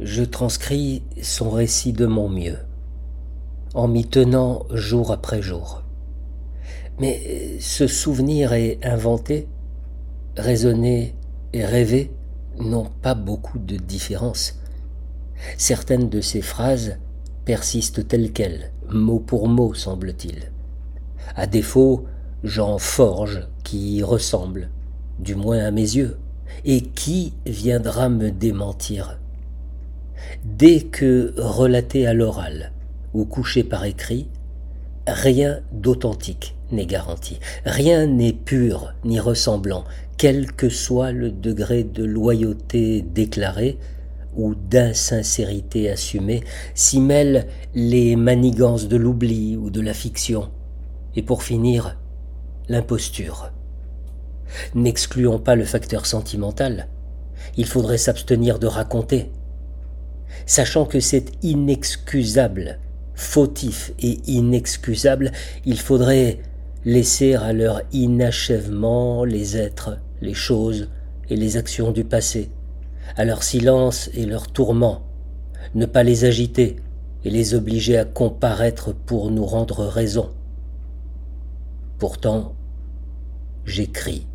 je transcris son récit de mon mieux, en m'y tenant jour après jour. Mais ce souvenir est inventé, raisonné et rêvé n'ont pas beaucoup de différence. Certaines de ces phrases persistent telles quelles, mot pour mot, semble-t-il. À défaut, j'en forge qui y ressemblent, du moins à mes yeux, et qui viendra me démentir Dès que relaté à l'oral ou couché par écrit, rien d'authentique n'est garanti, rien n'est pur ni ressemblant, quel que soit le degré de loyauté déclarée ou d'insincérité assumée, s'y mêlent les manigances de l'oubli ou de la fiction, et pour finir, l'imposture. N'excluons pas le facteur sentimental, il faudrait s'abstenir de raconter, sachant que c'est inexcusable, fautif et inexcusable, il faudrait laisser à leur inachèvement les êtres, les choses et les actions du passé, à leur silence et leur tourment, ne pas les agiter et les obliger à comparaître pour nous rendre raison. Pourtant, j'écris.